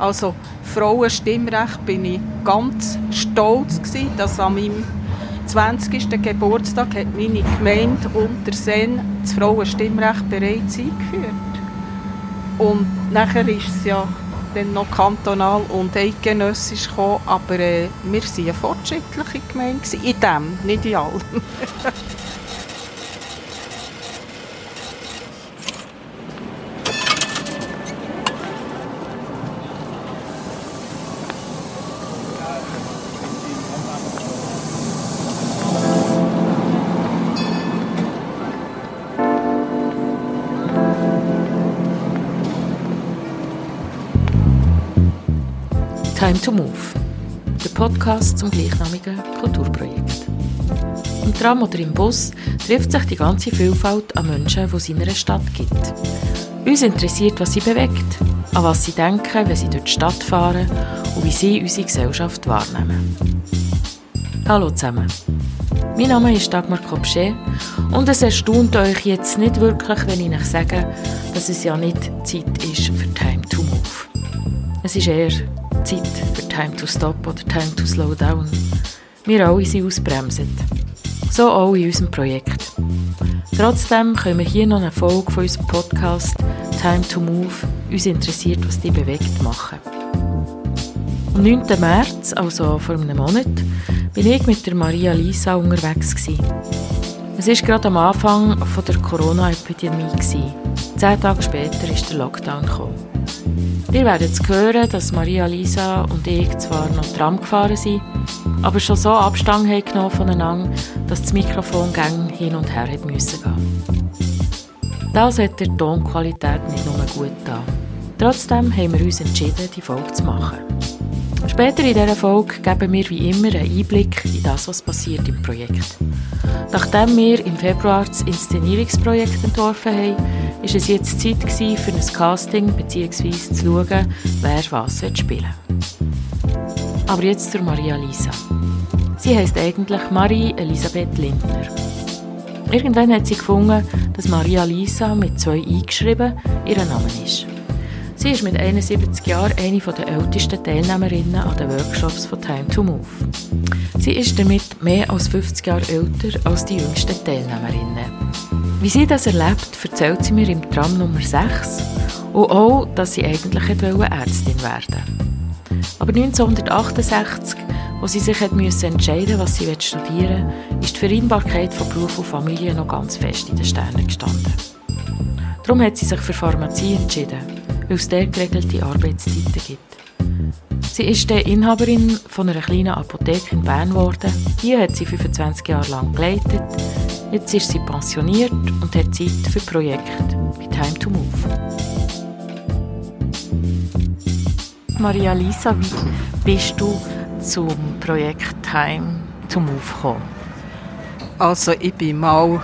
Also Frauenstimmrecht bin ich ganz stolz gewesen, dass an meinem 20. Geburtstag hat meine Gemeinde Unterseen das Frauenstimmrecht bereits eingeführt. Und nachher ist es ja dann noch kantonal und eidgenössisch gekommen, aber äh, wir waren eine fortschrittliche Gemeinde, in dem, nicht in allem. to Move, der Podcast zum gleichnamigen Kulturprojekt. Im Tram oder im Bus trifft sich die ganze Vielfalt an Menschen, die es in einer Stadt gibt. Uns interessiert, was sie bewegt, an was sie denken, wenn sie durch die Stadt fahren und wie sie unsere Gesellschaft wahrnehmen. Hallo zusammen. Mein Name ist Dagmar Kopschet und es erstaunt euch jetzt nicht wirklich, wenn ich euch sage, dass es ja nicht Zeit ist für Time to Move. Es ist eher Zeit für Time to Stop oder Time to Slow Down. Wir alle sind ausbremset. So auch in unserem Projekt. Trotzdem können wir hier noch eine Folge von unserem Podcast Time to Move uns interessiert, was die bewegt, machen. Am 9. März, also vor einem Monat, bin ich mit der Maria Lisa unterwegs. Gewesen. Es war gerade am Anfang der Corona-Epidemie. Zehn Tage später ist der Lockdown gekommen. Ihr werdet hören, dass Maria Lisa und ich zwar noch Tram gefahren sind, aber schon so Abstand haben genommen voneinander, dass das Mikrofon gang hin und her hat müssen gehen. Das hat der Tonqualität nicht nur gut getan. Trotzdem haben wir uns entschieden, die Folge zu machen. Später in dieser Folge geben wir wie immer einen Einblick in das, was passiert im Projekt. Nachdem wir im Februar das Inszenierungsprojekt entworfen haben, ist es jetzt Zeit gewesen, für ein Casting bzw. zu schauen, wer was spielen will. Aber jetzt zur Maria Lisa. Sie heißt eigentlich Marie Elisabeth Lindner. Irgendwann hat sie gefunden, dass Maria Lisa mit zwei eingeschrieben ihr Name ist. Sie ist mit 71 Jahren eine der ältesten Teilnehmerinnen an den Workshops von Time to Move. Sie ist damit mehr als 50 Jahre älter als die jüngsten Teilnehmerinnen. Wie sie das erlebt, erzählt sie mir im Tram Nummer 6 und auch, dass sie eigentlich Ärztin werden Aber 1968, wo sie sich müssen entscheiden was sie studieren will, ist die Vereinbarkeit von Beruf und Familie noch ganz fest in den Sternen gestanden. Darum hat sie sich für Pharmazie entschieden, weil es dort geregelte Arbeitszeiten gibt. Sie ist die Inhaberin von einer kleinen Apotheke in Bern geworden. Hier hat sie 25 Jahre lang geleitet. Jetzt ist sie pensioniert und hat Zeit für Projekte wie Time to Move. Maria Lisa, wie bist du zum Projekt Time to Move gekommen? Also ich bin mal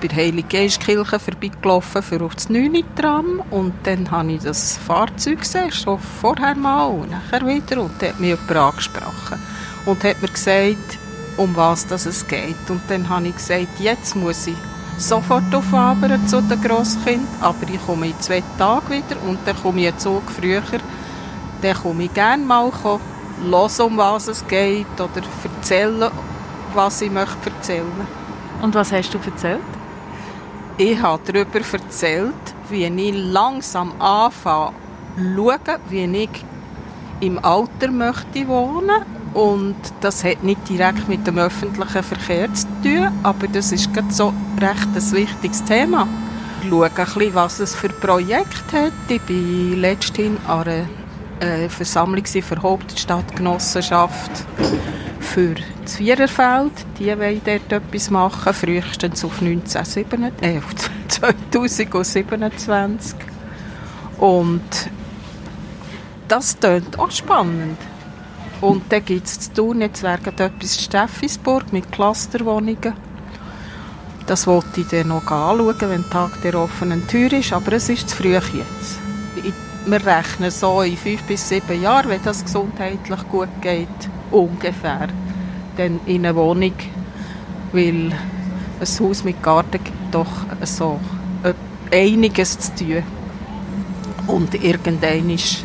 bei der Heilige Geistkirche vorbeigelaufen für auf das 9. Tram und dann habe ich das Fahrzeug gesehen, schon vorher mal und nachher wieder und dann hat mich jemand angesprochen und hat mir gesagt, um was es geht. Und dann habe ich gesagt, jetzt muss ich sofort auf zu den Grosskind, aber ich komme in zwei Tagen wieder und dann komme ich einen Zug früher. Dann komme ich gerne mal hören, um was es geht oder erzählen, was ich möchte erzählen. Und was hast du erzählt? Ich habe darüber erzählt, wie ich langsam anfange schauen, wie ich im Alter möchte wohnen und das hat nicht direkt mit dem öffentlichen Verkehr zu tun, aber das ist so recht ein wichtiges Thema. Ich schaue ein bisschen, was es für Projekte hat. Ich war letztens an einer äh, Versammlung für Hauptstadtgenossenschaft für das Viererfeld. Die wollen dort etwas machen, frühestens auf, 1927, äh, 2027. Und das klingt auch spannend. Und dann gibt es zu tun, jetzt wäre etwas Steffisburg mit Clusterwohnungen. Das wollte ich dann noch anschauen, wenn der Tag der offenen Tür ist, aber es ist zu früh jetzt. Wir rechnen so in fünf bis sieben Jahren, wenn das gesundheitlich gut geht, ungefähr dann in eine Wohnung, weil ein Haus mit Garten gibt doch so einiges zu tun. Und irgendwann ist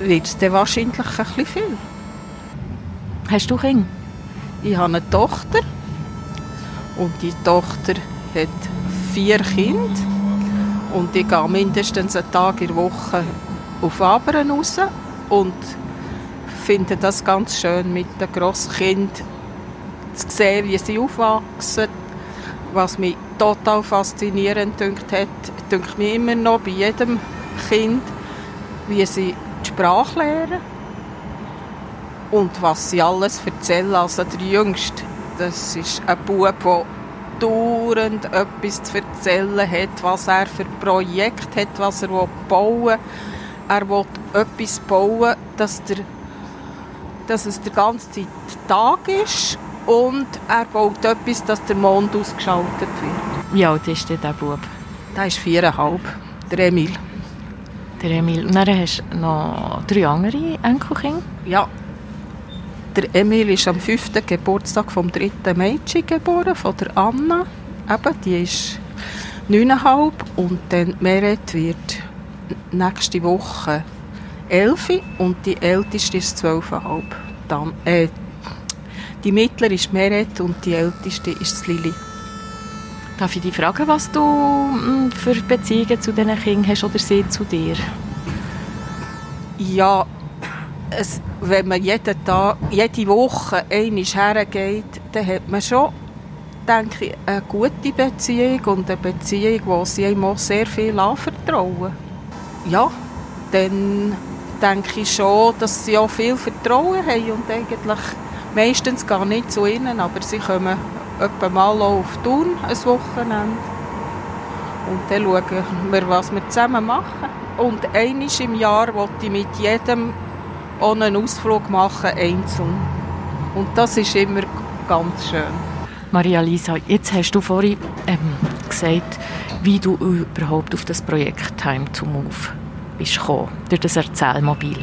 wird es dann wahrscheinlich ein bisschen viel. Hast du Kinder? Ich habe eine Tochter und die Tochter hat vier Kinder und ich gehe mindestens einen Tag in der Woche auf Abern raus und finde das ganz schön mit den Grosskindern zu sehen, wie sie aufwachsen. Was mich total faszinierend dünkt hat, dünkt mir immer noch bei jedem Kind, wie sie die Sprache lernen und was sie alles erzählen. Also der Jüngste, das ist ein Bub, der dauernd etwas zu erzählen hat, was er für ein Projekt hat, was er bauen will. Er will etwas bauen, dass, der, dass es die ganze Zeit Tag ist und er baut etwas, dass der Mond ausgeschaltet wird. Wie alt ist denn der Bub? Der ist viereinhalb, der Emil. Der Emil. Und dann hast du noch drei andere Enkelkinder? Ja. Der Emil ist am 5. Geburtstag vom dritten Mädchen geboren, von der Anna. Eben, die ist neuneinhalb und dann Meret wird nächste Woche elf und die älteste ist zwölfeinhalb. Dann, äh, die mittlere ist Meret und die älteste ist Lili. Darf ich dich fragen, was du mm, für Beziehungen zu diesen Kindern hast oder sie zu dir? Ja, es, wenn man jeden Tag, jede Woche einmal hergeht, dann hat man schon, denke ich, eine gute Beziehung und eine Beziehung, wo sie einem auch sehr viel anvertrauen. Ja, dann denke ich schon, dass sie auch viel Vertrauen haben und eigentlich meistens gar nicht zu ihnen, aber sie kommen etwa mal auf Thun ein Wochenende und dann schauen wir, was wir zusammen machen. Und einmal im Jahr wollte ich mit jedem auch einen Ausflug machen, einzeln. Und das ist immer ganz schön. Maria Lisa, jetzt hast du vorhin ähm, gesagt, wie du überhaupt auf das Projekt Time to Move bist gekommen, durch das Erzählmobil.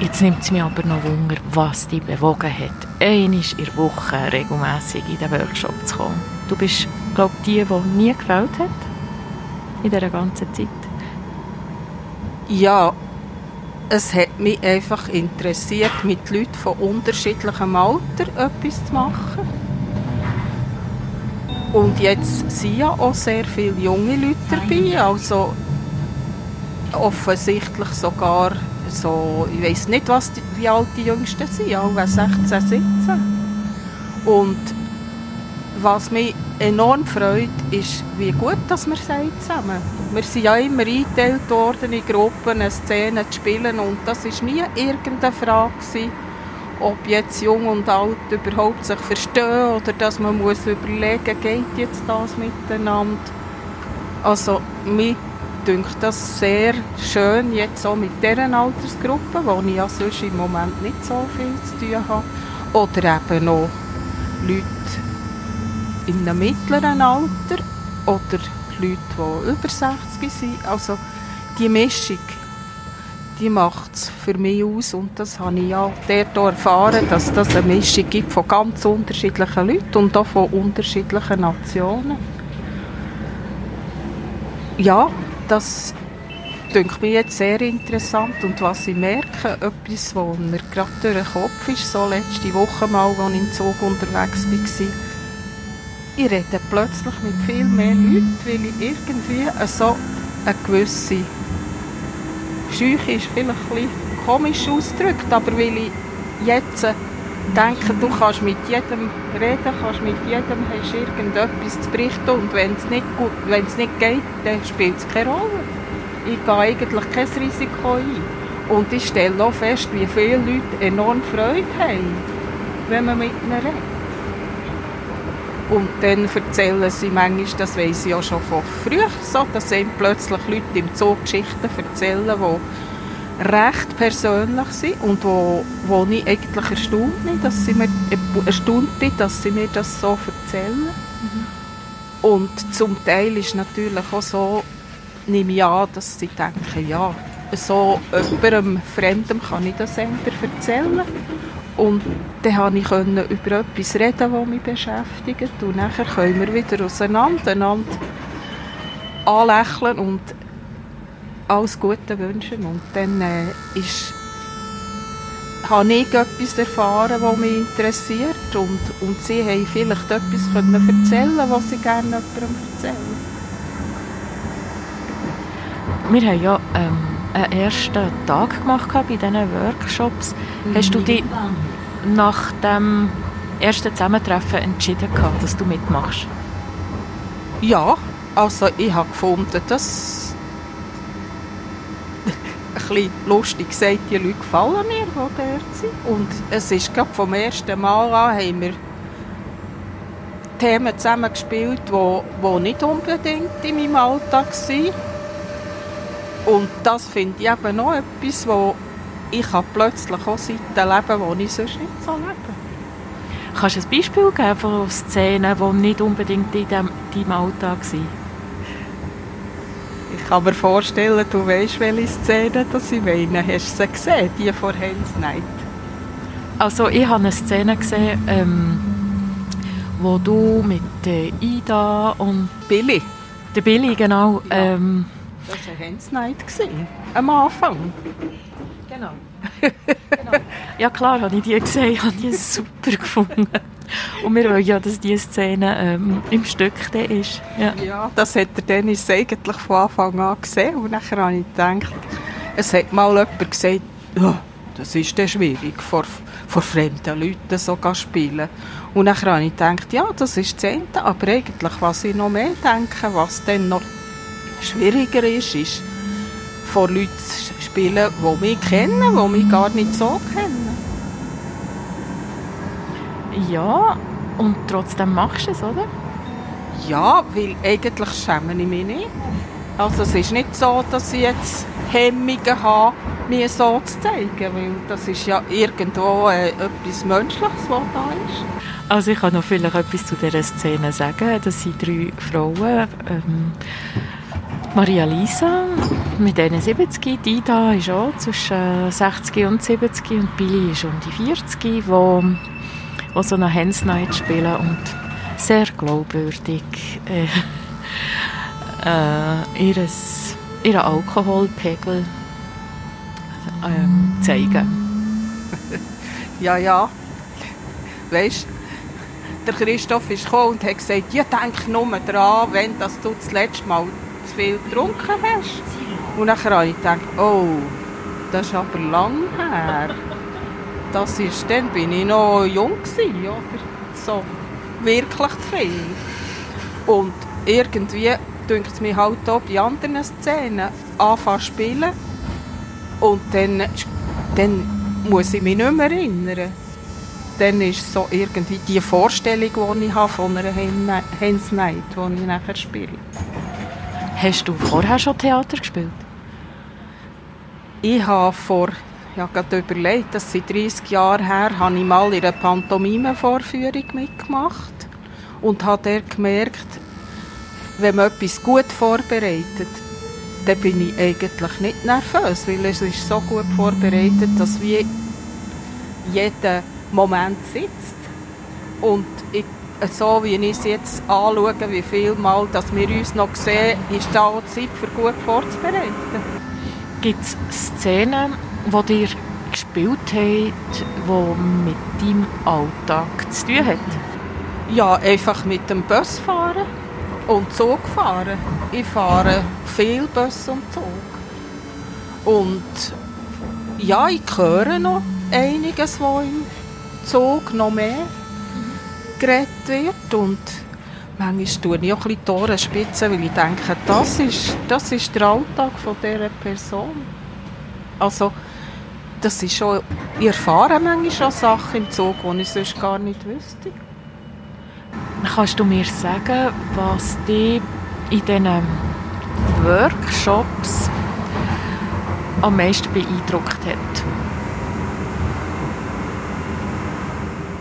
Jetzt nimmt es mich aber noch Wunder, was dich bewogen hat, einmal in der Woche regelmässig in den Workshop zu kommen. Du bist, glaube ich, die, die nie gefällt hat in dieser ganzen Zeit. Ja, es hat mich einfach interessiert, mit Leuten von unterschiedlichem Alter etwas zu machen. Und jetzt sind ja auch sehr viele junge Leute dabei, also offensichtlich sogar so, ich weiß nicht, was die, wie alt die Jüngsten sind, alle 16, 17. Und was mich enorm freut, ist, wie gut dass wir sind. Wir sind ja immer eingeteilt worden in Gruppen, eine Szene zu spielen und das war nie irgendeine Frage, gewesen, ob jetzt jung und alt überhaupt sich verstehen oder dass man muss überlegen, geht jetzt das miteinander. Also, mich dünkt das sehr schön, jetzt auch mit dieser Altersgruppe, wo ich ja sonst im Moment nicht so viel zu tun habe. Oder eben noch Leute in einem mittleren Alter oder Leute, die über 60 sind. Also die Mischung, die macht es für mich aus und das habe ich ja dort erfahren, dass das eine Mischung gibt von ganz unterschiedlichen Leuten und auch von unterschiedlichen Nationen. Ja, das denke mir jetzt sehr interessant. Und was ich merke, etwas, was mir gerade durch den Kopf ist, so letzte Woche mal, als ich im Zug unterwegs war, ich rede plötzlich mit viel mehr Leuten, weil ich irgendwie so eine gewisse Scheuche ist vielleicht ein bisschen komisch ausgedrückt, aber weil ich jetzt denke, du kannst mit jedem reden, kannst mit jedem hast irgendetwas zu berichten und wenn es nicht, nicht geht, dann spielt es keine Rolle. Ich gehe eigentlich kein Risiko ein. Und ich stelle auch fest, wie viele Leute enorm Freude haben, wenn man mit ihnen redet. Und dann erzählen sie manchmal, das weiss ich auch schon von früher, so, dass plötzlich Leute im Zoo Geschichten erzählen, die recht persönlich sind und wo, wo ich eigentlich erstaunt bin, dass sie mir, erstaunt bin, dass sie mir das so erzählen. Mhm. Und zum Teil ist natürlich auch so, nehme ich an, dass sie denken, ja, so jemandem Fremdem kann ich das erzählen. Und dann konnte ich über etwas reden, das mich beschäftigt. Und nachher können wir wieder auseinander, einander anlächeln und alles Gute wünschen. Und dann äh, ist, habe ich etwas erfahren, was mich interessiert. Und, und sie haben vielleicht etwas können erzählen was sie gerne jemandem erzählen. Wir haben ja ähm, einen ersten Tag gemacht bei diesen Workshops. Mhm. Hast du dich nach dem ersten Zusammentreffen entschieden, dass du mitmachst? Ja, also ich habe gefunden, dass bisschen lustig gesagt, die Leute gefallen mir, die dort sind. Und es ist gerade vom ersten Mal an, haben wir Themen zusammengespielt, die, die nicht unbedingt in meinem Alltag waren. Und das finde ich eben noch etwas, wo ich plötzlich auch Seiten leben die ich sonst nicht so lebe. Kannst du ein Beispiel geben von Szenen, die nicht unbedingt in deinem, Alltag sind? Ich kann mir vorstellen, du weißt, welche Szene das ich meine. Hast du sie gesehen, die von Hells Night? Also ich habe eine Szene gesehen, ähm, wo du mit der Ida und... Billy. Der Billy, genau. Ja. Ähm, das war eine Hells Night, am Anfang. Genau. genau. ja klar, habe ich die gesehen, habe die super gefunden. Und wir wollen ja, dass diese Szene ähm, im Stück ist. Ja. ja, das hat der Dennis eigentlich von Anfang an gesehen. Und dann habe ich gedacht, es hat mal jemand gesagt, oh, das ist dann schwierig, vor, vor fremden Leuten so spielen. Und dann habe ich gedacht, ja, das ist das Ende. Aber eigentlich, was ich noch mehr denke, was dann noch schwieriger ist, ist, vor Leuten zu spielen, die mich kennen, die mich gar nicht so kennen. Ja, und trotzdem machst du es, oder? Ja, weil eigentlich schäme ich mich nicht. Also es ist nicht so, dass ich jetzt Hemmungen habe, mir so zu zeigen, weil das ist ja irgendwo äh, etwas Menschliches, was da ist. Also ich kann noch vielleicht etwas zu dieser Szene sagen. Das sind drei Frauen. Ähm, Maria Lisa mit 71, die Ida ist auch zwischen 60 und 70 und Billy ist um die 40, wo, wo so eine Hands Night spielen und sehr glaubwürdig äh, äh, ihres, ihren Alkoholpegel ähm, zeigen. ja, ja. Weißt der Christoph ist gekommen und hat gesagt, ja, denk nur daran, wenn das du das letzte Mal zu viel getrunken hast. Und dann habe ich gedacht, oh, das ist aber lang her. Das ist, dann bin ich noch jung gewesen, oder? So, wirklich zu viel. Und irgendwie denkt es mir halt auch bei anderen Szenen anfangen zu spielen. Und dann, dann muss ich mich nicht mehr erinnern. Dann ist so irgendwie die Vorstellung, die ich habe von einer Hens Night, die ich nachher spiele. Hast du vorher schon Theater gespielt? Ich habe vor, ja, gerade überlegt, das sind 30 Jahre her, habe ich mal in einer Pantomime-Vorführung mitgemacht und habe dort gemerkt, wenn man etwas gut vorbereitet, dann bin ich eigentlich nicht nervös, weil es ist so gut vorbereitet, dass wie jeder Moment sitzt. Und ich so wie ich es jetzt anschaue, wie viel Mal dass wir uns noch sehen, ist da auch Zeit für gut vorzubereiten. Gibt es Szenen, die dir gespielt haben, die mit deinem Alltag zu tun haben? Ja, einfach mit dem Bus fahren und Zug fahren. Ich fahre viel Bus und Zug. Und ja, ich höre noch einiges, was im Zug noch mehr geredet wird und manchmal tue ich auch ein bisschen die Ohren spitzen, weil ich denke, das ist, das ist der Alltag von dieser Person. Also, das ist schon, ich erfahre manchmal auch Sachen im Zug, die ich sonst gar nicht wüsste. Kannst du mir sagen, was dich in diesen Workshops am meisten beeindruckt hat?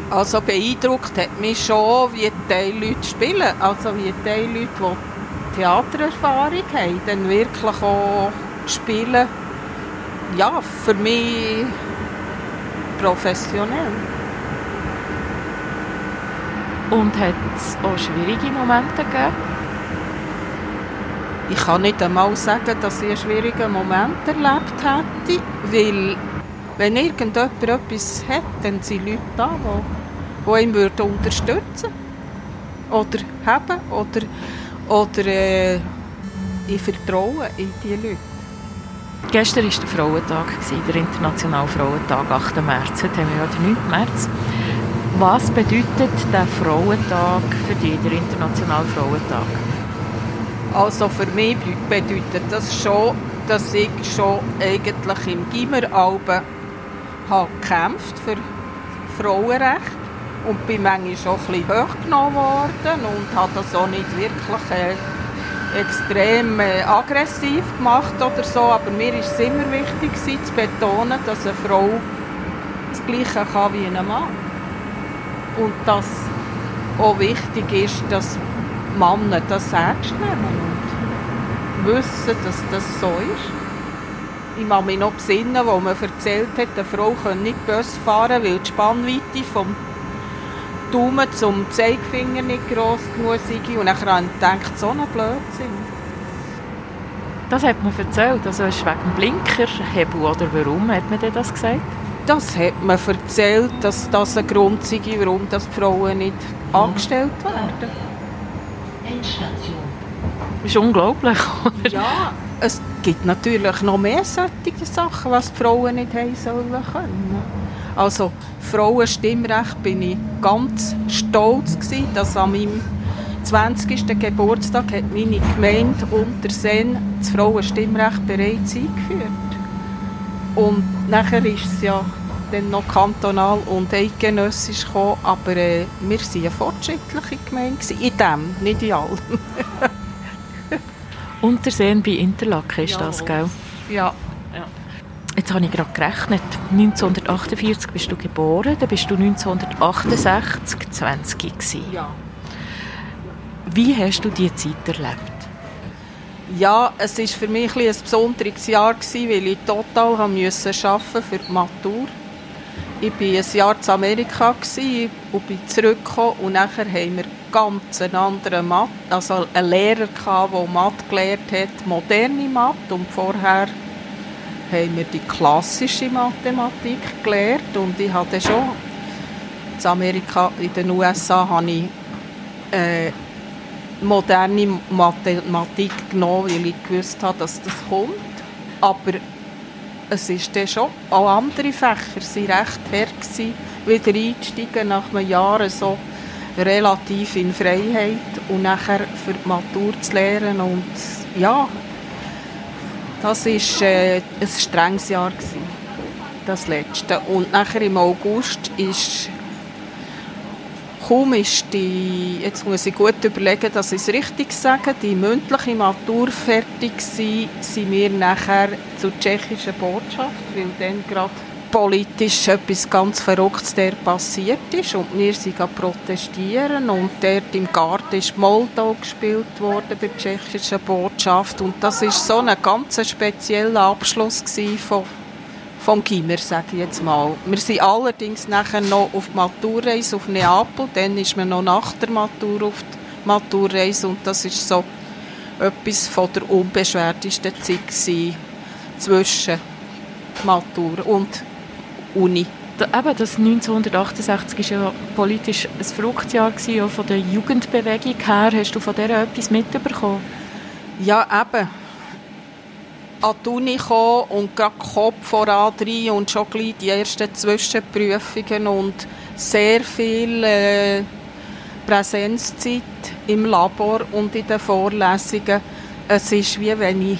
Also beeindruckt hat mich schon, wie die Leute spielen. Also wie die Leute, die Theatererfahrung haben, dann wirklich auch spielen. Ja, für mich professionell. Und hat es auch schwierige Momente gegeben? Ich kann nicht einmal sagen, dass ich einen schwierigen Moment erlebt hätte, weil wenn irgendjemand etwas hat, dann sind Leute da, die, die ihn würden unterstützen oder haben oder, oder äh, ich vertraue in diese Leute. Gestern war der Frauentag, der Internationale Frauentag, 8. März. Heute haben wir ja den 9. März. Was bedeutet der Frauentag für dich, der Internationale Frauentag? Also für mich bedeutet das schon, dass ich schon eigentlich im Gimmeralben habe gekämpft für Frauenrecht und bin manchmal schon ein bisschen hochgenommen worden und habe das auch nicht wirklich äh, extrem äh, aggressiv gemacht oder so, aber mir ist es immer wichtig zu betonen, dass eine Frau das Gleiche kann wie ein Mann und dass auch wichtig ist, dass Männer das ernst nehmen und wissen, dass das so ist. Ich kann mich noch besinnen, wo man erzählt hat, eine Frau könne nicht Bus fahren, weil die Spannweite vom Daumen zum Zeigefinger nicht gross genug sei. Und dann habe ich gedacht, so ein Blödsinn. Das hat man erzählt, also ist wegen dem Blinkerhebel oder warum hat man das gesagt? Das hat man erzählt, dass das ein Grund sei, warum das die Frauen nicht mhm. angestellt werden. Endstation. Das ist unglaublich, oder? Ja, es gibt natürlich noch mehr solche Sachen, was die Frauen nicht haben sollen können. Also Frauenstimmrecht bin ich ganz stolz gewesen, dass an meinem 20. Geburtstag hat meine Gemeinde Unterseen das Frauenstimmrecht bereits eingeführt. Und nachher ist es ja dann noch kantonal und eidgenössisch gekommen, aber äh, wir waren eine fortschrittliche Gemeinde, in dem, nicht in allem. Unterseen bei Interlaken ist ja. das, gell? Ja. Jetzt habe ich gerade gerechnet. 1948 bist du geboren, dann bist du 1968 20 gewesen. Ja. Wie hast du diese Zeit erlebt? Ja, es war für mich ein, ein besonderes Jahr, weil ich total arbeiten musste für die Matur. Ich war ein Jahr in Amerika und bin zurückgekommen und nachher haben wir ganz einen anderen Mathe, also einen Lehrer der Mathe gelehrt hat, moderne Mathe und vorher haben wir die klassische Mathematik gelernt und ich hatte schon in Amerika, in den USA habe ich äh, moderne Mathematik genommen, weil ich gewusst habe, dass das kommt, aber es ist dann schon, auch andere Fächer waren recht gewesen, wieder einzusteigen nach einem Jahr so relativ in Freiheit und nachher für die Matur zu lernen und ja, das war äh, ein strenges Jahr gewesen, das letzte. Und nachher im August ist kaum ist die, jetzt muss ich gut überlegen, dass ich es richtig sage, die mündliche Matur fertig war, sind wir nachher zur tschechischen Botschaft, weil dann gerade politisch etwas ganz Verrücktes der passiert ist. Und wir sind protestieren. Und dort im Garten ist Moldau gespielt worden bei der tschechischen Botschaft. Und das ist so ein ganz spezieller Abschluss von vom Gimmer, sage ich jetzt mal. Wir sind allerdings nachher noch auf die Maturreise auf Neapel, dann ist man noch nach der Matur auf die Maturreise. Und das ist so etwas von der unbeschwertesten Zeit zwischen Matur und Uni. Eben, das 1968 war ja politisch ein Fruchtjahr auch von der Jugendbewegung her. Hast du von der etwas mitbekommen? Ja, eben an die Uni gekommen und gerade Kopf voran rein und schon gleich die ersten Zwischenprüfungen und sehr viel äh, Präsenzzeit im Labor und in den Vorlesungen. Es ist wie wenn ich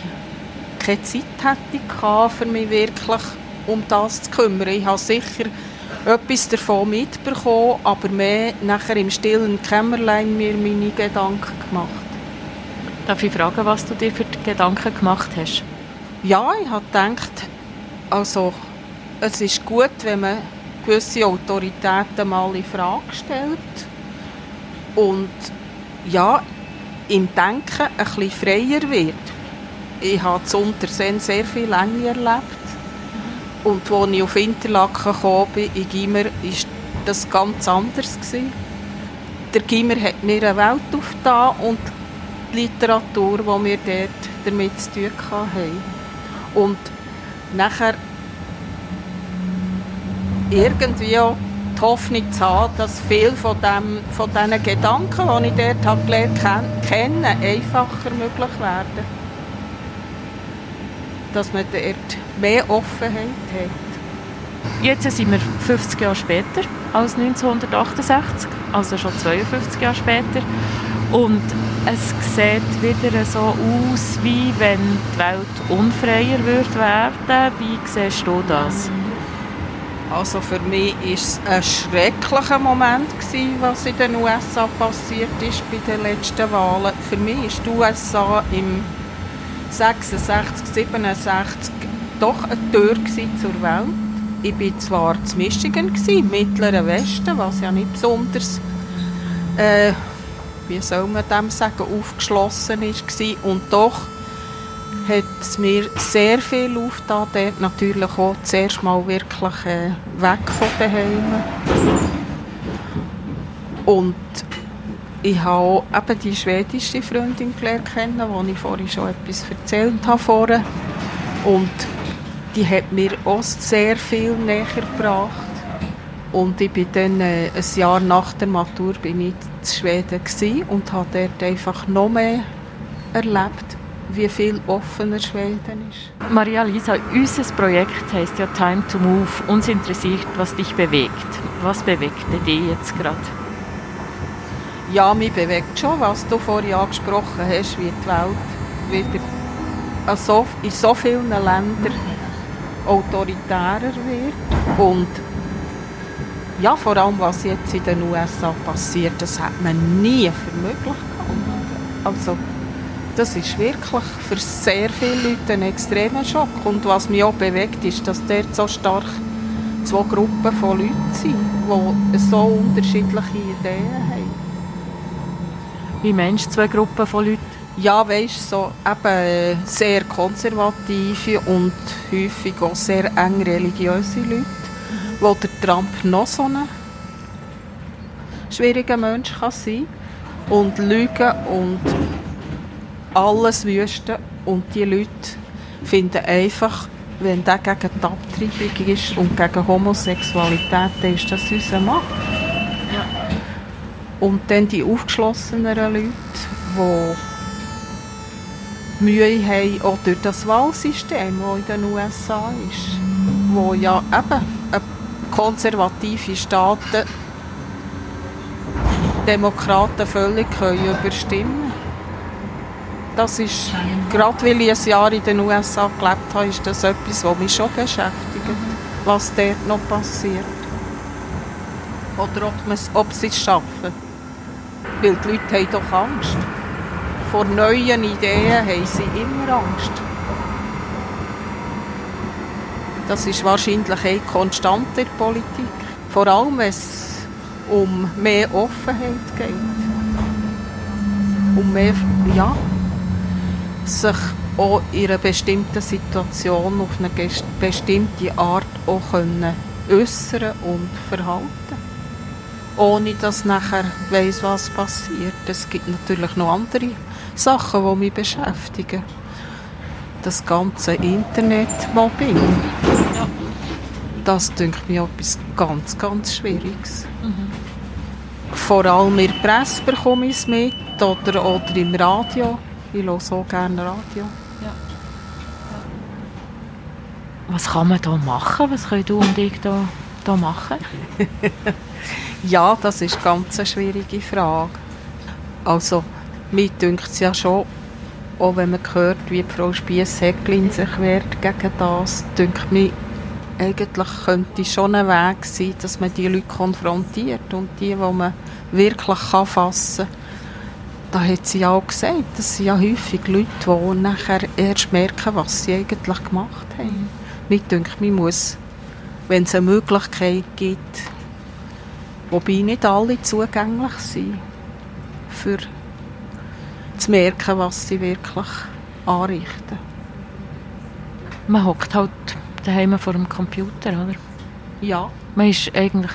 keine Zeit hätte für mich wirklich um das zu kümmern. Ich habe sicher etwas davon mitbekommen, aber mehr nachher im stillen Kämmerlein mir meine Gedanken gemacht. Darf ich fragen, was du dir für Gedanken gemacht hast? Ja, ich habe gedacht, also es ist gut, wenn man gewisse Autoritäten mal in Frage stellt und ja, im Denken ein bisschen freier wird. Ich habe zu Unterseen sehr viel länger erlebt und als ich auf Interlaken bin, in Gimmer, war das ganz anders. Der Gimmer hat mir eine Welt aufgetan und die Literatur, die wir dort damit zu tun haben. Und nachher irgendwie auch die Hoffnung zu haben, dass viele von, dem, von diesen Gedanken, die ich dort habe gelernt habe, kennen, einfacher möglich werden. Dass man dort mehr Offenheit hat. Jetzt sind wir 50 Jahre später als 1968, also schon 52 Jahre später. Und es sieht wieder so aus, wie wenn die Welt unfreier wird werden. Wie siehst du das? Also für mich war es ein schrecklicher Moment, gewesen, was in den USA passiert ist bei den letzten Wahlen. Für mich war die USA im 66, 67 doch eine Tür zur Welt. Ich war zwar in Michigan, im mittleren Westen, was ja nicht besonders, äh, wie soll man dem sagen, aufgeschlossen war. Und doch hat es mir sehr viel aufgetan, natürlich auch zuerst mal wirklich äh, weg von daheim. Und ich habe eben die schwedische Freundin gelernt kennen, wo ich vorhin schon etwas erzählt habe. Und die hat mir auch sehr viel näher gebracht. Und ich bin dann äh, ein Jahr nach der Matur bin ich in Schweden und habe dort einfach noch mehr erlebt wie viel offener Schweden ist. Maria Lisa, unser Projekt heißt ja Time to Move. Uns interessiert, was dich bewegt. Was bewegt dich jetzt gerade? Ja, mich bewegt schon, was du vorhin angesprochen hast, wie die Welt wieder in so vielen Ländern autoritärer wird. Und ja, vor allem, was jetzt in den USA passiert, das hat man nie für möglich gehalten. Also, das ist wirklich für sehr viele Leute ein extremer Schock. Und was mich auch bewegt, ist, dass dort so stark zwei Gruppen von Leuten sind, die so unterschiedliche Ideen haben. Wie meinst du zwei Gruppen von Leuten? Ja, weißt so eben sehr konservative und häufig auch sehr eng religiöse Leute, wo der Trump noch so ein schwieriger Mensch kann sein und lügen und alles wüsten und die Leute finden einfach, wenn der gegen die Abtreibung ist und gegen Homosexualität, dann ist das unser Mann. Und dann die aufgeschlosseneren Leute, die Mühe haben, auch durch das Wahlsystem, das in den USA ist, wo ja eben konservative Staaten Demokraten völlig können überstimmen das ist, gerade weil ich ein Jahr in den USA gelebt habe, ist das etwas, was mich schon beschäftigt, was dort noch passiert. Oder ob, ob sie es schaffen. Weil die Leute haben doch Angst. Vor neuen Ideen haben sie immer Angst. Das ist wahrscheinlich eine Konstante in der Politik. Vor allem, wenn es um mehr Offenheit geht. Um mehr, ja, sich auch in einer bestimmten Situation auf eine bestimmte Art auch können äußern und verhalten. Ohne dass nachher weiss, was passiert. Es gibt natürlich noch andere Sachen, die mich beschäftigen. Das ganze Internetmobbing. Ja. Das denkt mir etwas ganz, ganz Schwieriges. Mhm. Vor allem in der Presse bekomme ich es mit oder, oder im Radio ich höre so gerne Radio. Ja. Ja. Was kann man da machen? Was können du und ich da, da machen? ja, das ist ganz eine schwierige Frage. Also, mir dünkt es ja schon, auch wenn man hört, wie Frau Spiess-Häcklin sich wehrt gegen das, dünkt mir, eigentlich könnte schon ein Weg sein, dass man die Leute konfrontiert und die, die man wirklich fassen kann, da hat sie auch gesagt, das sind ja häufig Leute, die nachher erst merken, was sie eigentlich gemacht haben. Ich denke, man muss, wenn es eine Möglichkeit gibt, wobei nicht alle zugänglich sind, für zu merken, was sie wirklich anrichten. Man hockt halt daheim vor dem Computer, oder? Ja. Man ist eigentlich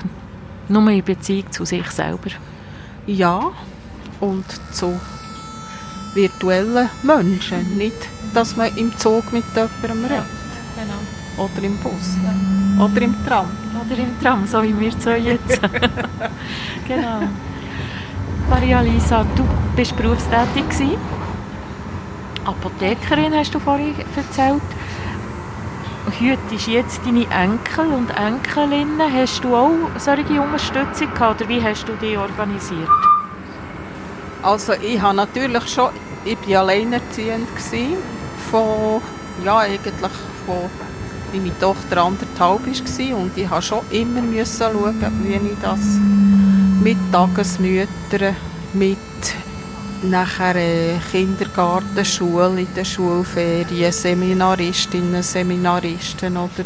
nur in Beziehung zu sich selber. Ja, und zu virtuellen Menschen, nicht, dass man im Zug mit jemandem redet. Genau. Oder im Bus. Oder im Tram. Oder im Tram, so wie wir zwei jetzt. genau. Maria Lisa, du bist berufstätig gewesen. Apothekerin hast du vorhin erzählt. Hütest jetzt deine Enkel und Enkelinnen. Hast du auch solche Unterstützung gehabt oder wie hast du die organisiert? Also ich habe natürlich schon, ich war alleinerziehend gewesen, von, ja eigentlich von, wie meine Tochter anderthalb war und ich musste schon immer schauen, wie ich das mit Tagesmüttern, mit nachher äh, Kindergarten, Schule, in den Schulferien, Seminaristinnen, Seminaristen oder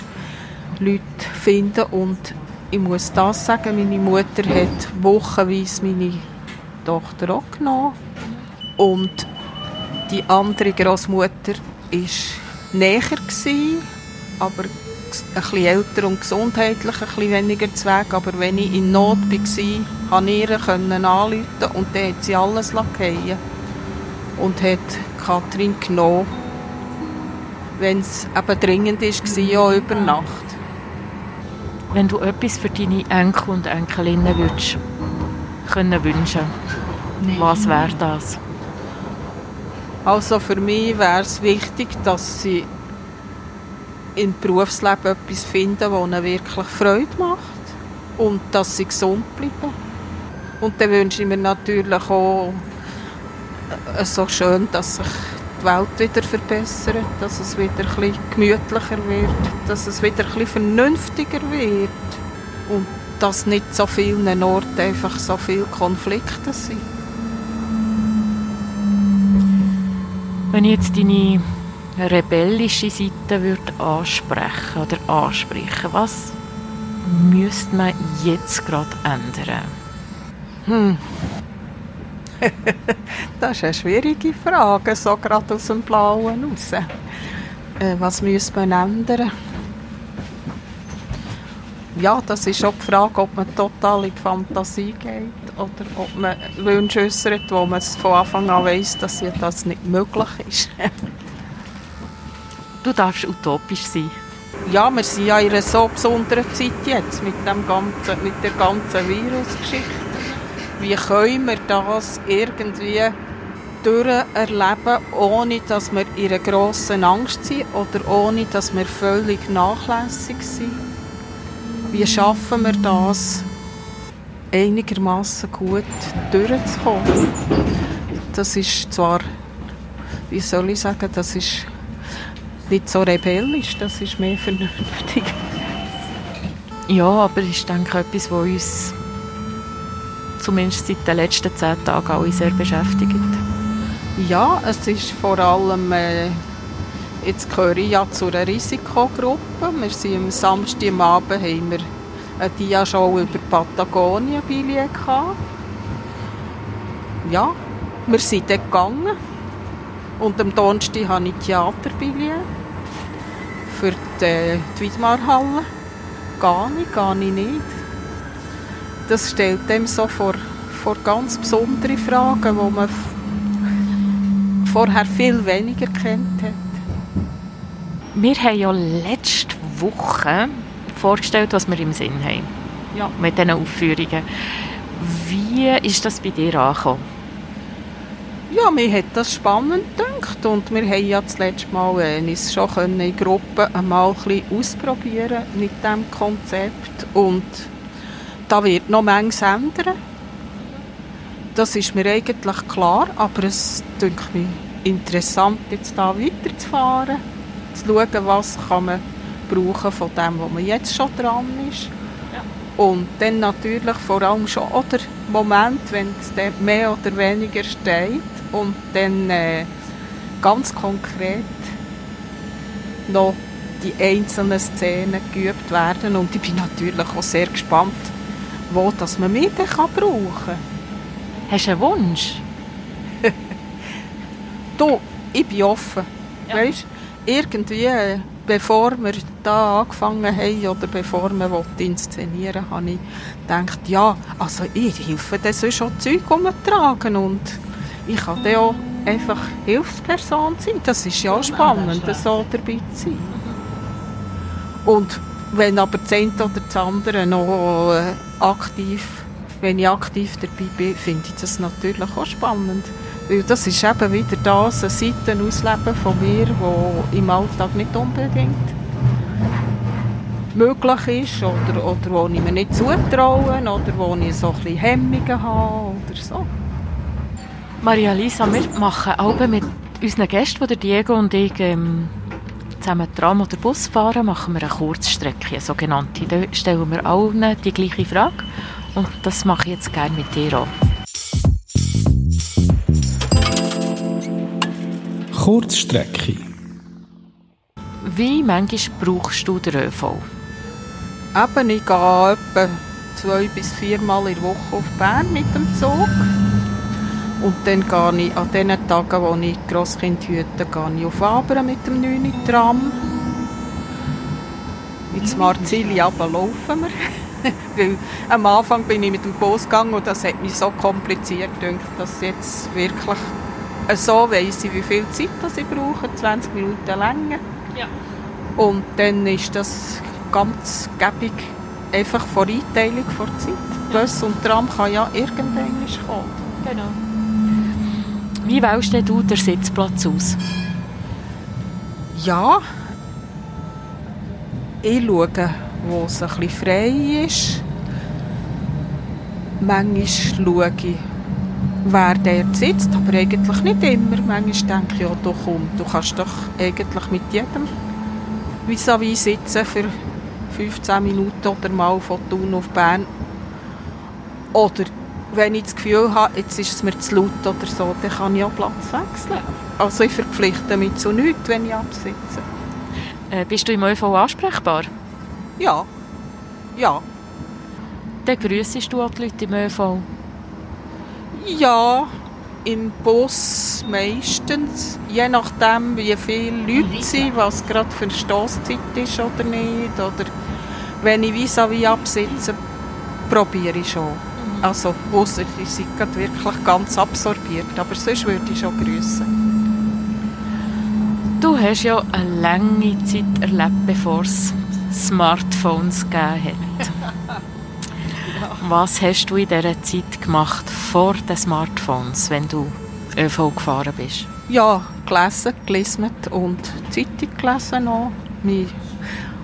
Leute finden. Und ich muss das sagen, meine Mutter hat wochenweise meine Tochter auch genommen. Und die andere Großmutter war näher, gewesen, aber ein bisschen älter und gesundheitlich ein bisschen weniger Weg. Aber wenn ich in Not war, konnte ich ihr anrufen und dann hat sie alles fallen und hat Kathrin genommen, wenn es eben dringend war, auch über Nacht. Wenn du etwas für deine Enkel und Enkelinnen würdest, können wünschen, was wäre das? Also für mich wäre es wichtig, dass sie im Berufsleben etwas finden, das ihnen wirklich Freude macht und dass sie gesund bleiben. Und dann wünsche ich mir natürlich auch äh, so schön, dass sich die Welt wieder verbessert, dass es wieder ein bisschen gemütlicher wird, dass es wieder ein bisschen vernünftiger wird und dass nicht so vielen Orten einfach so viele Konflikte sind. Wenn ich jetzt deine rebellische Seite würde ansprechen oder ansprechen, was müsste man jetzt gerade ändern? Hm. das ist eine schwierige Frage, so gerade aus dem Blauen raus. Äh, was müsste man ändern? Ja, das ist auch die Frage, ob man total in die Fantasie geht oder ob man Wünsche äußert, wo man von Anfang an weiss, dass das nicht möglich ist. Du darfst utopisch sein. Ja, wir sind ja in einer so besonderen Zeit jetzt mit, dem ganzen, mit der ganzen Virusgeschichte. Wie können wir das irgendwie durcherleben, ohne dass wir in einer grossen Angst sind oder ohne dass wir völlig nachlässig sind? Wie schaffen wir das, einigermaßen gut durchzukommen? Das ist zwar, wie soll ich sagen, das ist nicht so rebellisch, das ist mehr vernünftig. Ja, aber ich denke etwas, was uns zumindest seit den letzten zehn Tagen alle sehr beschäftigt. Ja, es ist vor allem, äh, jetzt gehöre ich ja zu einer Risikogruppe. Wir sind am Samstag am Abend haben wir eine Dia-Show über Patagonien gehabt. Ja, wir sind dort gegangen. Und am Donnerstag habe ich Theaterbillett für die, die Wiedmarhalle. Gehe ich, gehe ich nicht. Das stellt dem so vor, vor ganz besondere Fragen, die man vorher viel weniger kennt hat. Wir haben ja letzte Woche vorgestellt, was wir im Sinn haben. Ja. Mit diesen Aufführungen. Wie ist das bei dir angekommen? Ja, mir hat das spannend gedacht und wir haben ja das letzte Mal äh, uns schon können in Gruppen einmal ein bisschen ausprobieren mit diesem Konzept und da wird noch manches ändern. Das ist mir eigentlich klar, aber es denkt mir interessant, jetzt da weiterzufahren, zu schauen, was kann man brauchen von dem, wo man jetzt schon dran ist. Und dann natürlich vor allem schon auch der Moment, wenn es mehr oder weniger steht und dann äh, ganz konkret noch die einzelnen Szenen geübt werden. Und ich bin natürlich auch sehr gespannt, wo das man mich dann kann brauchen kann. Hast du einen Wunsch? Du, ich bin offen. Ja. Weißt, irgendwie, äh, bevor wir da angefangen haben oder bevor wir inszenieren wollten, habe ich gedacht, ja, also ich helfe dann sonst schon Zeug umtragen und ich kann dann auch einfach Hilfsperson sein. Das ist ja spannend, so dabei zu sein. Und wenn aber das eine oder das andere noch äh, aktiv, wenn ich aktiv dabei bin, finde ich das natürlich auch spannend. Weil das ist eben wieder das, eine Seite ausleben von mir, die im Alltag nicht unbedingt möglich ist oder, oder wo ich mir nicht zutraue oder wo ich so ein bisschen Hemmungen habe oder so. Maria Lisa, wir machen Alben mit unseren Gästen, die Diego und ich ähm, zusammen Tram oder Bus fahren, machen wir eine Kurzstrecke, eine sogenannte. Da stellen wir allen die gleiche Frage und das mache ich jetzt gerne mit dir auch. Kurzstrecke. Wie manchmal brauchst du den ÖV? Eben, ich gehe etwa zwei bis viermal in der Woche auf Bern mit dem Zug. Und dann gehe ich an den Tagen, wo ich Grosskind hüte, gehe ich auf Abern mit dem 9. Tram. Ins Marzili laufen wir. Weil am Anfang bin ich mit dem Bus gegangen und das hat mich so kompliziert gedacht, dass jetzt wirklich so weiss ich, wie viel Zeit das ich brauche, 20 Minuten länger. Ja. Und dann ist das ganz gäbig einfach vor Einteilung vor Zeit. Bus und Tram kann ja irgendwann kommen. Genau. Wie wählst du den Sitzplatz aus? Ja, ich schaue, wo es bisschen frei ist. Manchmal schaue ich, wer dort sitzt, aber eigentlich nicht immer. Manchmal denke ich, ja, doch, komm, du kannst doch eigentlich mit jedem vis-à-vis sitzen für 15 Minuten oder mal von Thun auf Bern. Oder wenn ich das Gefühl habe, jetzt ist es mir zu laut oder so, dann kann ich auch Platz wechseln. Also ich verpflichte mich zu nichts, wenn ich absitze. Äh, bist du im ÖV ansprechbar? Ja, ja. Dann grüssest du auch die Leute im ÖV? Ja, im Bus meistens. Je nachdem, wie viele Leute sind, was gerade für eine Stosszeit ist oder nicht. Oder wenn ich vis-à-vis absitze, probiere ich schon. Also, ausser ich sind gerade wirklich ganz absorbiert. Aber sonst würde ich schon grüßen. Du hast ja eine lange Zeit erlebt, bevor es Smartphones gegeben hat. Was hast du in dieser Zeit gemacht vor den Smartphones, wenn du ÖV gefahren bist? Ja, gelesen, gelesen und Zeitung gelesen noch. Mich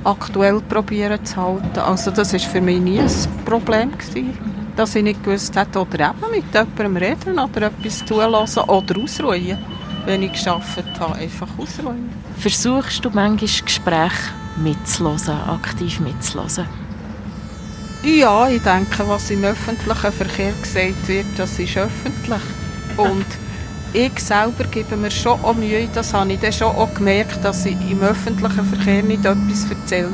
aktuell probieren zu halten. Also das war für mich nie ein Problem gewesen, dass ich nicht gewusst hätte, oder eben mit jemandem reden oder etwas zulassen oder ausruhen. Wenn ich geschafft habe, einfach ausruhen. Versuchst du manchmal Gespräche mitzuhören, aktiv mitzuhören? Ja, ich denke, was im öffentlichen Verkehr gesagt wird, das ist öffentlich. Und ich selber gebe mir schon auch Mühe, das habe ich dann schon auch gemerkt, dass ich im öffentlichen Verkehr nicht etwas erzähle,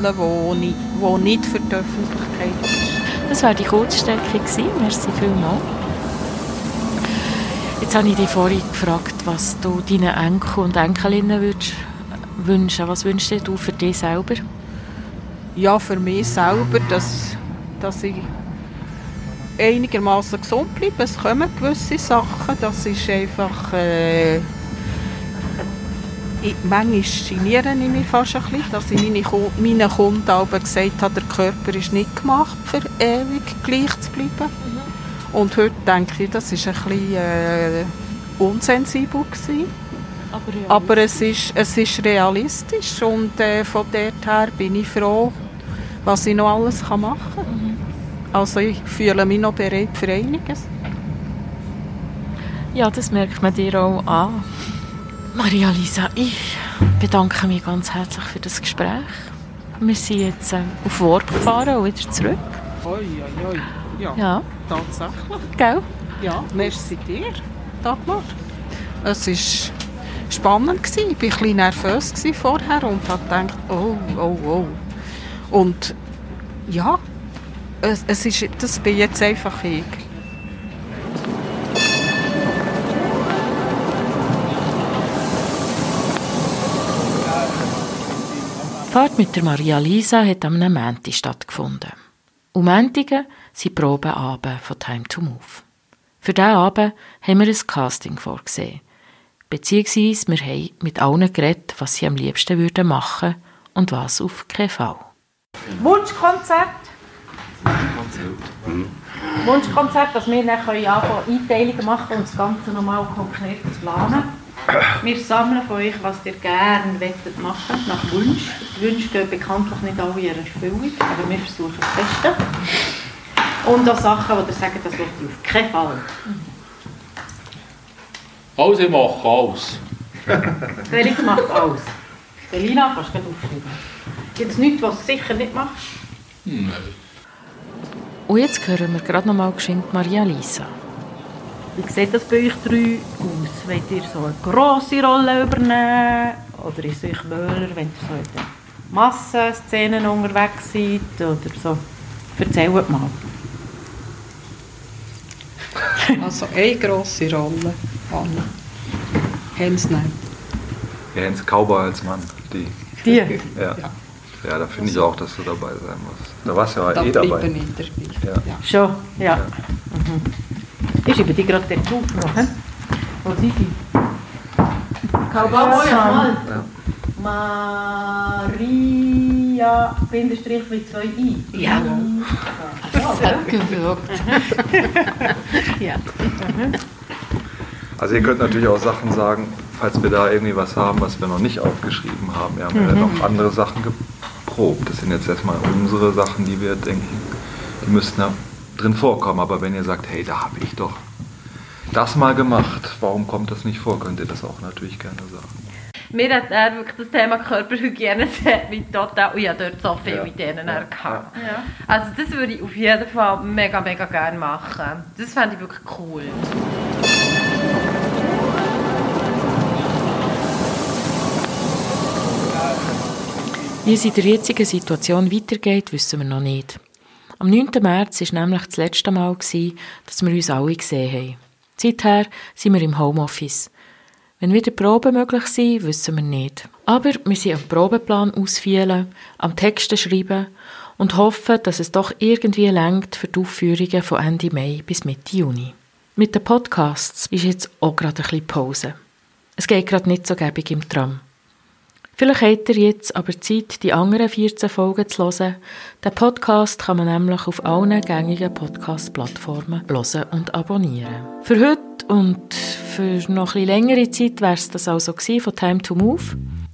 nicht, wo nicht für die Öffentlichkeit ist. Das war die Kurzstrecke gewesen. Merci vielmals. Jetzt habe ich dich vorhin gefragt, was du deinen Enkel und Enkelinnen würdest wünschen. Was wünschst du für dich selber? Ja, für mich selber, dass, dass ich einigermaßen gesund bleibe. Es kommen gewisse Sachen. Das ist einfach... Äh, ich, manchmal geniere ich mich fast ein bisschen, dass ich meine, meinen Kunden aber gesagt habe, der Körper ist nicht gemacht, für ewig gleich zu bleiben. Mhm. Und heute denke ich, das war ein bisschen äh, unsensibel gewesen. Aber, aber, es, ist, es ist realistisch und äh, von dort her bin ich froh, was ich noch alles machen kann. Mhm. Also ich fühle mich noch bereit für einiges. Ja, das merkt man dir auch an. Maria Lisa, ich bedanke mich ganz herzlich für das Gespräch. Wir sind jetzt äh, auf Work gefahren und wieder zurück. Oi, oi, oi. Ja, ja. tatsächlich. Gell? Ja, merci dir, Dagmar. Es war spannend. Gewesen. Ich war ein bisschen nervös vorher und habe gedacht, oh, oh, oh. Und ja, es, es ist, das bin jetzt einfach ich. Fahrt mit der Maria Lisa hat am Mänti stattgefunden. Und Mäntigen sind Probeabend von Time to Move. Für diesen Abend haben wir ein Casting vorgesehen. Beziehungsweise wir haben mit allen geredet, was sie am liebsten würden machen und was auf keinen Fall. Wunschkonzert. Wunschkonzert, dass wir dann können Einteilungen machen und das Ganze nochmal konkret zu planen. Wir sammeln von euch, was ihr gerne wettet machen, nach Wunsch. Die Wünsche gehen bekanntlich nicht alle in Erfüllung, aber wir versuchen das Beste. Und auch Sachen, wo ihr sagt, das wird auf keinen Fall. Also ich mache alles. Felix macht alles. Selina, kannst du aufschreiben. Gibt es nichts, was du sicher nicht machst? Nein. Und jetzt hören wir gerade noch mal geschwind Maria Lisa. Wie sieht das bei euch drei aus? Wollt ihr so eine grosse Rolle übernehmen? Oder ist es euch wohler, wenn ihr so in den Massenszenen unterwegs seid? Oder so? Erzählt mal. Also eine grosse Rolle. Anna. Hans nein. Ja, ins Cowboy als Mann. Die. Die? Ja. Ja. Ja, da finde ich auch, dass du dabei sein musst. Da warst du ja Da eh dabei. ich dabei. Ja. Ja. Schon, ja. Mhm. Ich schreibe die gerade dort auf noch. Wo sind sie? Cowboy, mal. Maria, Bindestrich mit zwei I. Ja. Ja. Also ihr könnt natürlich auch Sachen sagen, falls wir da irgendwie was haben, was wir noch nicht aufgeschrieben haben. Wir haben ja noch andere Sachen geprobt. Das sind jetzt erstmal unsere Sachen, die wir denken, die müssten da drin vorkommen. Aber wenn ihr sagt, hey, da habe ich doch das mal gemacht, warum kommt das nicht vor, könnt ihr das auch natürlich gerne sagen. Mir hat er wirklich das Thema Körperhygiene sehr mit total, und ich habe dort so viel Ja. mit denen Ja. gehabt. Also das würde ich auf jeden Fall mega, mega gerne machen. Das fände ich wirklich cool. Wie es in der jetzigen Situation weitergeht, wissen wir noch nicht. Am 9. März war nämlich das letzte Mal, dass wir uns alle gesehen haben. Seither sind wir im Homeoffice. Wenn wieder Proben möglich sind, wissen wir nicht. Aber wir sind am Probeplan ausfüllen, am Texte schreiben und hoffen, dass es doch irgendwie längt für die Aufführungen von Ende Mai bis Mitte Juni. Mit den Podcasts ist jetzt auch gerade ein bisschen Pause. Es geht gerade nicht so gäbig im Tram. Vielleicht habt ihr jetzt aber Zeit, die anderen 14 Folgen zu hören. Den Podcast kann man nämlich auf allen gängigen Podcast-Plattformen hören und abonnieren. Für heute und für noch bisschen längere Zeit wäre es das also von Time to Move.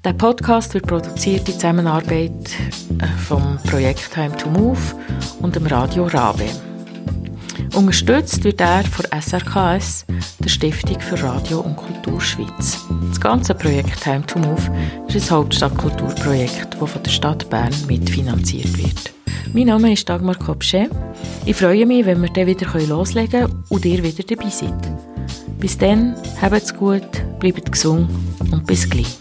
Der Podcast wird produziert in Zusammenarbeit äh, vom Projekt Time to Move und dem Radio Rabe. Unterstützt wird er von SRKS, der Stiftung für Radio und Kultur Schweiz. Das ganze Projekt Time to Move ist ein Hauptstadtkulturprojekt, das von der Stadt Bern mitfinanziert wird. Mein Name ist Dagmar Kopsche. Ich freue mich, wenn wir dann wieder loslegen können und ihr wieder dabei seid. Bis dann, habt's gut, bleibt gesund und bis gleich.